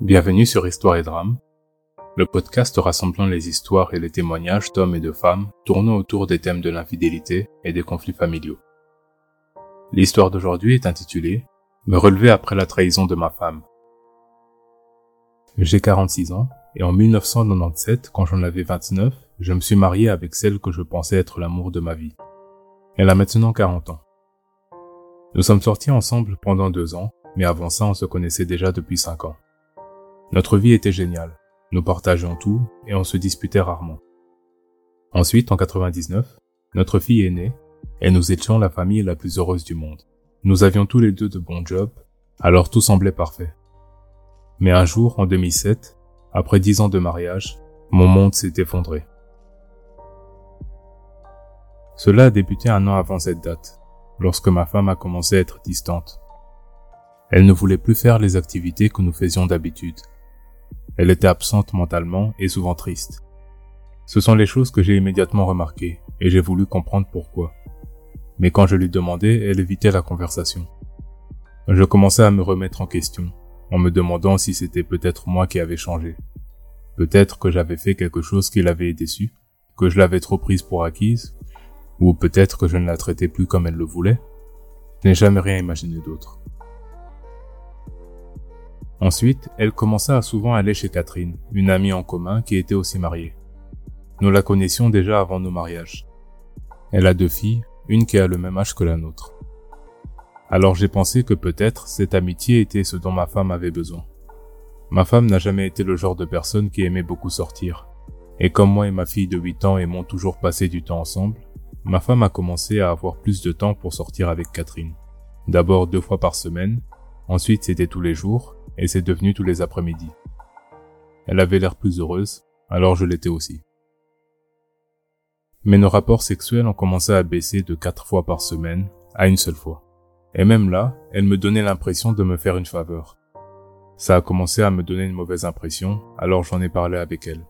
Bienvenue sur Histoire et Drame, le podcast rassemblant les histoires et les témoignages d'hommes et de femmes tournant autour des thèmes de l'infidélité et des conflits familiaux. L'histoire d'aujourd'hui est intitulée Me relever après la trahison de ma femme. J'ai 46 ans et en 1997, quand j'en avais 29, je me suis marié avec celle que je pensais être l'amour de ma vie. Elle a maintenant 40 ans. Nous sommes sortis ensemble pendant deux ans, mais avant ça on se connaissait déjà depuis cinq ans. Notre vie était géniale. Nous partageons tout et on se disputait rarement. Ensuite, en 99, notre fille est née et nous étions la famille la plus heureuse du monde. Nous avions tous les deux de bons jobs, alors tout semblait parfait. Mais un jour, en 2007, après dix ans de mariage, mon monde s'est effondré. Cela a débuté un an avant cette date lorsque ma femme a commencé à être distante. Elle ne voulait plus faire les activités que nous faisions d'habitude. Elle était absente mentalement et souvent triste. Ce sont les choses que j'ai immédiatement remarquées et j'ai voulu comprendre pourquoi. Mais quand je lui demandais, elle évitait la conversation. Je commençais à me remettre en question, en me demandant si c'était peut-être moi qui avais changé. Peut-être que j'avais fait quelque chose qui l'avait déçue, que je l'avais trop prise pour acquise, ou peut-être que je ne la traitais plus comme elle le voulait. Je n'ai jamais rien imaginé d'autre. Ensuite, elle commença à souvent aller chez Catherine, une amie en commun qui était aussi mariée. Nous la connaissions déjà avant nos mariages. Elle a deux filles, une qui a le même âge que la nôtre. Alors j'ai pensé que peut-être cette amitié était ce dont ma femme avait besoin. Ma femme n'a jamais été le genre de personne qui aimait beaucoup sortir. Et comme moi et ma fille de 8 ans aimons toujours passer du temps ensemble, ma femme a commencé à avoir plus de temps pour sortir avec Catherine. D'abord deux fois par semaine, ensuite c'était tous les jours, et c'est devenu tous les après-midi. Elle avait l'air plus heureuse, alors je l'étais aussi. Mais nos rapports sexuels ont commencé à baisser de quatre fois par semaine à une seule fois. Et même là, elle me donnait l'impression de me faire une faveur. Ça a commencé à me donner une mauvaise impression, alors j'en ai parlé avec elle.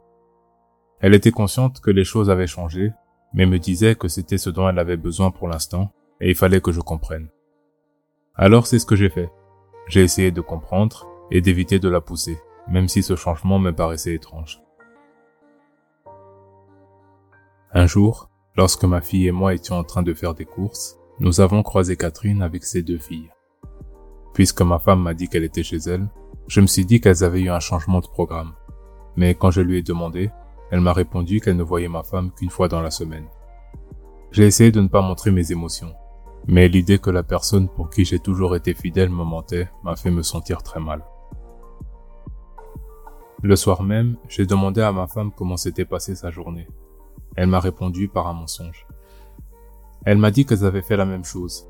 Elle était consciente que les choses avaient changé mais me disait que c'était ce dont elle avait besoin pour l'instant, et il fallait que je comprenne. Alors c'est ce que j'ai fait. J'ai essayé de comprendre et d'éviter de la pousser, même si ce changement me paraissait étrange. Un jour, lorsque ma fille et moi étions en train de faire des courses, nous avons croisé Catherine avec ses deux filles. Puisque ma femme m'a dit qu'elle était chez elle, je me suis dit qu'elles avaient eu un changement de programme. Mais quand je lui ai demandé, elle m'a répondu qu'elle ne voyait ma femme qu'une fois dans la semaine. J'ai essayé de ne pas montrer mes émotions, mais l'idée que la personne pour qui j'ai toujours été fidèle me mentait m'a fait me sentir très mal. Le soir même, j'ai demandé à ma femme comment s'était passée sa journée. Elle m'a répondu par un mensonge. Elle m'a dit qu'elles avaient fait la même chose.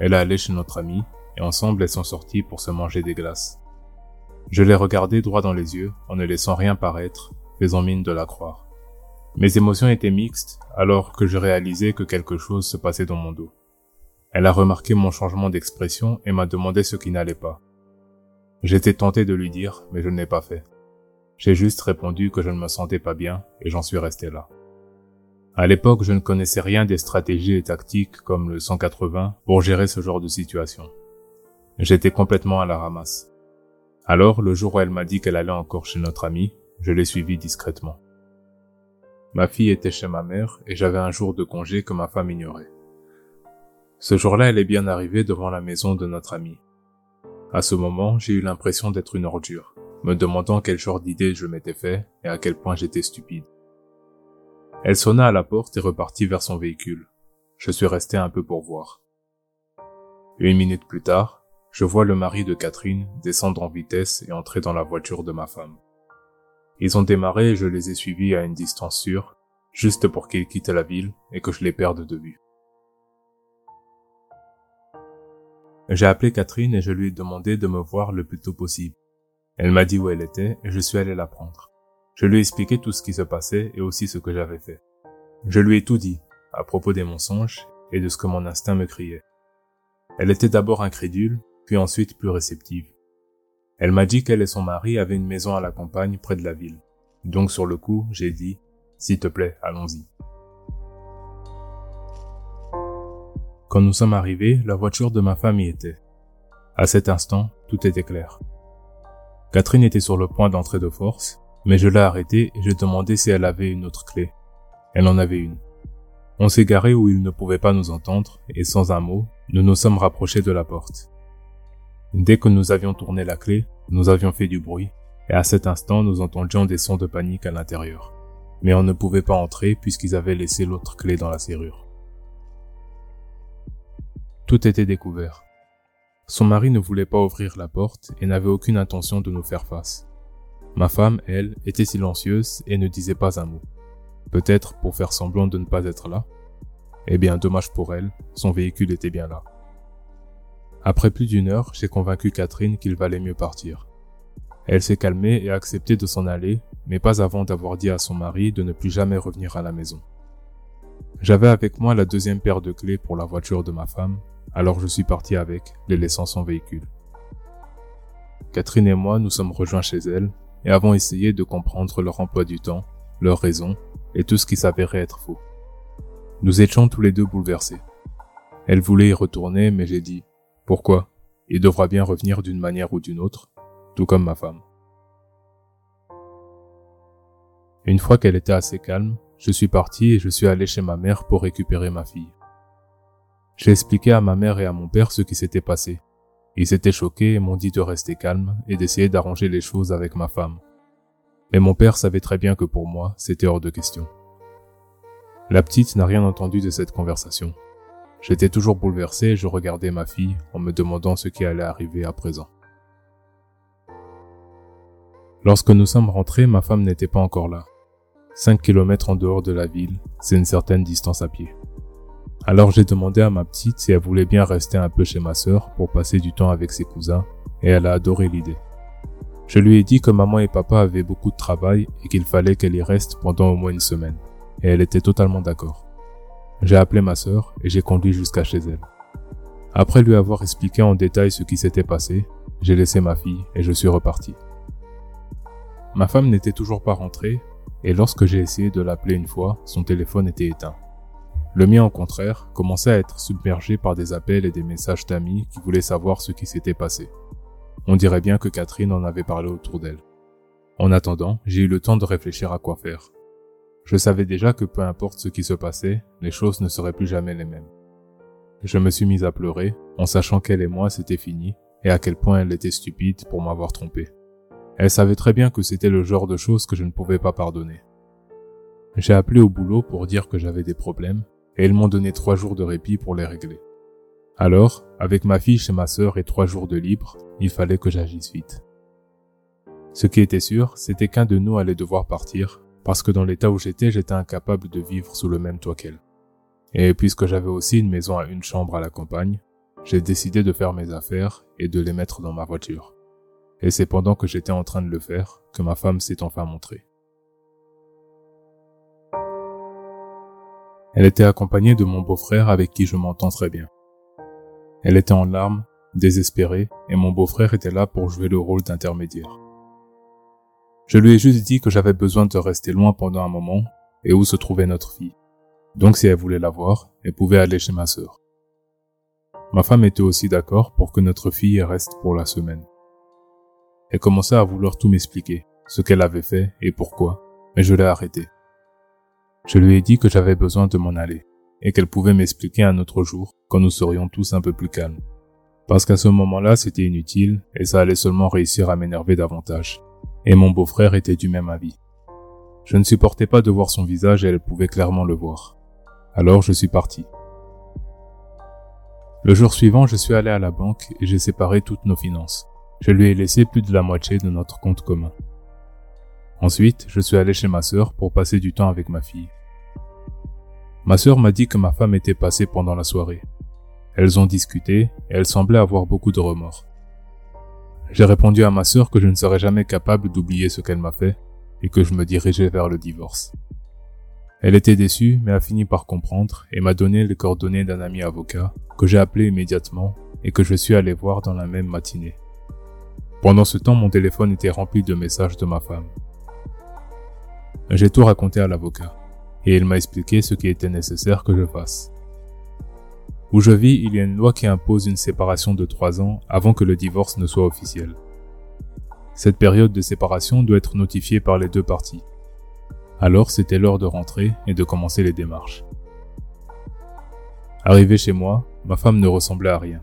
Elle est allée chez notre amie, et ensemble elles sont sorties pour se manger des glaces. Je l'ai regardée droit dans les yeux, en ne laissant rien paraître, faisant mine de la croire. Mes émotions étaient mixtes alors que je réalisais que quelque chose se passait dans mon dos. Elle a remarqué mon changement d'expression et m'a demandé ce qui n'allait pas. J'étais tenté de lui dire, mais je ne l'ai pas fait. J'ai juste répondu que je ne me sentais pas bien et j'en suis resté là. À l'époque, je ne connaissais rien des stratégies et tactiques comme le 180 pour gérer ce genre de situation. J'étais complètement à la ramasse. Alors, le jour où elle m'a dit qu'elle allait encore chez notre amie, je l'ai suivi discrètement. Ma fille était chez ma mère et j'avais un jour de congé que ma femme ignorait. Ce jour-là, elle est bien arrivée devant la maison de notre amie. À ce moment, j'ai eu l'impression d'être une ordure, me demandant quel genre d'idée je m'étais fait et à quel point j'étais stupide. Elle sonna à la porte et repartit vers son véhicule. Je suis resté un peu pour voir. Une minute plus tard, je vois le mari de Catherine descendre en vitesse et entrer dans la voiture de ma femme. Ils ont démarré et je les ai suivis à une distance sûre, juste pour qu'ils quittent la ville et que je les perde de vue. J'ai appelé Catherine et je lui ai demandé de me voir le plus tôt possible. Elle m'a dit où elle était et je suis allé la prendre. Je lui ai expliqué tout ce qui se passait et aussi ce que j'avais fait. Je lui ai tout dit, à propos des mensonges et de ce que mon instinct me criait. Elle était d'abord incrédule, puis ensuite plus réceptive. Elle m'a dit qu'elle et son mari avaient une maison à la campagne près de la ville. Donc sur le coup, j'ai dit, s'il te plaît, allons-y. Quand nous sommes arrivés, la voiture de ma femme y était. À cet instant, tout était clair. Catherine était sur le point d'entrer de force, mais je l'ai arrêtée et j'ai demandé si elle avait une autre clé. Elle en avait une. On s'est garé où il ne pouvait pas nous entendre et sans un mot, nous nous sommes rapprochés de la porte. Dès que nous avions tourné la clé, nous avions fait du bruit et à cet instant nous entendions des sons de panique à l'intérieur. Mais on ne pouvait pas entrer puisqu'ils avaient laissé l'autre clé dans la serrure. Tout était découvert. Son mari ne voulait pas ouvrir la porte et n'avait aucune intention de nous faire face. Ma femme, elle, était silencieuse et ne disait pas un mot. Peut-être pour faire semblant de ne pas être là. Eh bien, dommage pour elle, son véhicule était bien là. Après plus d'une heure, j'ai convaincu Catherine qu'il valait mieux partir. Elle s'est calmée et a accepté de s'en aller, mais pas avant d'avoir dit à son mari de ne plus jamais revenir à la maison. J'avais avec moi la deuxième paire de clés pour la voiture de ma femme, alors je suis parti avec, les laissant son véhicule. Catherine et moi nous sommes rejoints chez elle et avons essayé de comprendre leur emploi du temps, leurs raisons et tout ce qui s'avérait être faux. Nous étions tous les deux bouleversés. Elle voulait y retourner, mais j'ai dit, pourquoi? Il devra bien revenir d'une manière ou d'une autre, tout comme ma femme. Une fois qu'elle était assez calme, je suis parti et je suis allé chez ma mère pour récupérer ma fille. J'ai expliqué à ma mère et à mon père ce qui s'était passé. Ils étaient choqués et m'ont dit de rester calme et d'essayer d'arranger les choses avec ma femme. Mais mon père savait très bien que pour moi, c'était hors de question. La petite n'a rien entendu de cette conversation. J'étais toujours bouleversé et je regardais ma fille en me demandant ce qui allait arriver à présent. Lorsque nous sommes rentrés, ma femme n'était pas encore là. Cinq kilomètres en dehors de la ville, c'est une certaine distance à pied. Alors j'ai demandé à ma petite si elle voulait bien rester un peu chez ma sœur pour passer du temps avec ses cousins, et elle a adoré l'idée. Je lui ai dit que maman et papa avaient beaucoup de travail et qu'il fallait qu'elle y reste pendant au moins une semaine. Et elle était totalement d'accord. J'ai appelé ma sœur et j'ai conduit jusqu'à chez elle. Après lui avoir expliqué en détail ce qui s'était passé, j'ai laissé ma fille et je suis reparti. Ma femme n'était toujours pas rentrée et lorsque j'ai essayé de l'appeler une fois, son téléphone était éteint. Le mien, au contraire, commençait à être submergé par des appels et des messages d'amis qui voulaient savoir ce qui s'était passé. On dirait bien que Catherine en avait parlé autour d'elle. En attendant, j'ai eu le temps de réfléchir à quoi faire. Je savais déjà que peu importe ce qui se passait, les choses ne seraient plus jamais les mêmes. Je me suis mis à pleurer, en sachant qu'elle et moi c'était fini, et à quel point elle était stupide pour m'avoir trompé. Elle savait très bien que c'était le genre de choses que je ne pouvais pas pardonner. J'ai appelé au boulot pour dire que j'avais des problèmes, et ils m'ont donné trois jours de répit pour les régler. Alors, avec ma fille chez ma sœur et trois jours de libre, il fallait que j'agisse vite. Ce qui était sûr, c'était qu'un de nous allait devoir partir, parce que dans l'état où j'étais, j'étais incapable de vivre sous le même toit qu'elle. Et puisque j'avais aussi une maison à une chambre à la campagne, j'ai décidé de faire mes affaires et de les mettre dans ma voiture. Et c'est pendant que j'étais en train de le faire que ma femme s'est enfin montrée. Elle était accompagnée de mon beau-frère avec qui je m'entends très bien. Elle était en larmes, désespérée, et mon beau-frère était là pour jouer le rôle d'intermédiaire. Je lui ai juste dit que j'avais besoin de rester loin pendant un moment et où se trouvait notre fille. Donc si elle voulait la voir, elle pouvait aller chez ma sœur. Ma femme était aussi d'accord pour que notre fille reste pour la semaine. Elle commençait à vouloir tout m'expliquer, ce qu'elle avait fait et pourquoi, mais je l'ai arrêtée. Je lui ai dit que j'avais besoin de m'en aller et qu'elle pouvait m'expliquer un autre jour quand nous serions tous un peu plus calmes. Parce qu'à ce moment-là, c'était inutile et ça allait seulement réussir à m'énerver davantage. Et mon beau-frère était du même avis. Je ne supportais pas de voir son visage et elle pouvait clairement le voir. Alors je suis parti. Le jour suivant, je suis allé à la banque et j'ai séparé toutes nos finances. Je lui ai laissé plus de la moitié de notre compte commun. Ensuite, je suis allé chez ma sœur pour passer du temps avec ma fille. Ma sœur m'a dit que ma femme était passée pendant la soirée. Elles ont discuté et elle semblait avoir beaucoup de remords. J'ai répondu à ma sœur que je ne serais jamais capable d'oublier ce qu'elle m'a fait et que je me dirigeais vers le divorce. Elle était déçue mais a fini par comprendre et m'a donné les coordonnées d'un ami avocat que j'ai appelé immédiatement et que je suis allé voir dans la même matinée. Pendant ce temps, mon téléphone était rempli de messages de ma femme. J'ai tout raconté à l'avocat et il m'a expliqué ce qui était nécessaire que je fasse. Où je vis, il y a une loi qui impose une séparation de trois ans avant que le divorce ne soit officiel. Cette période de séparation doit être notifiée par les deux parties. Alors c'était l'heure de rentrer et de commencer les démarches. Arrivé chez moi, ma femme ne ressemblait à rien.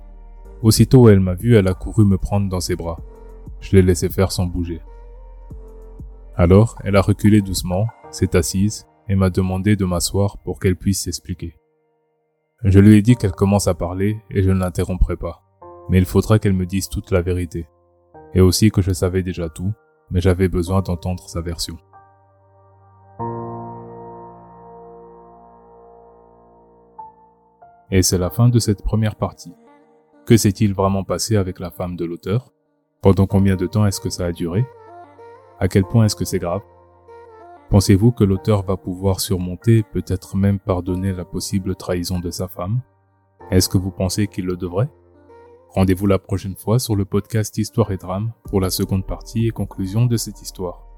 Aussitôt elle m'a vu, elle a couru me prendre dans ses bras. Je l'ai laissé faire sans bouger. Alors, elle a reculé doucement, s'est assise et m'a demandé de m'asseoir pour qu'elle puisse s'expliquer. Je lui ai dit qu'elle commence à parler et je ne l'interromprai pas. Mais il faudra qu'elle me dise toute la vérité. Et aussi que je savais déjà tout, mais j'avais besoin d'entendre sa version. Et c'est la fin de cette première partie. Que s'est-il vraiment passé avec la femme de l'auteur? Pendant combien de temps est-ce que ça a duré? À quel point est-ce que c'est grave? Pensez-vous que l'auteur va pouvoir surmonter, peut-être même pardonner la possible trahison de sa femme? Est-ce que vous pensez qu'il le devrait? Rendez-vous la prochaine fois sur le podcast Histoire et Drame pour la seconde partie et conclusion de cette histoire.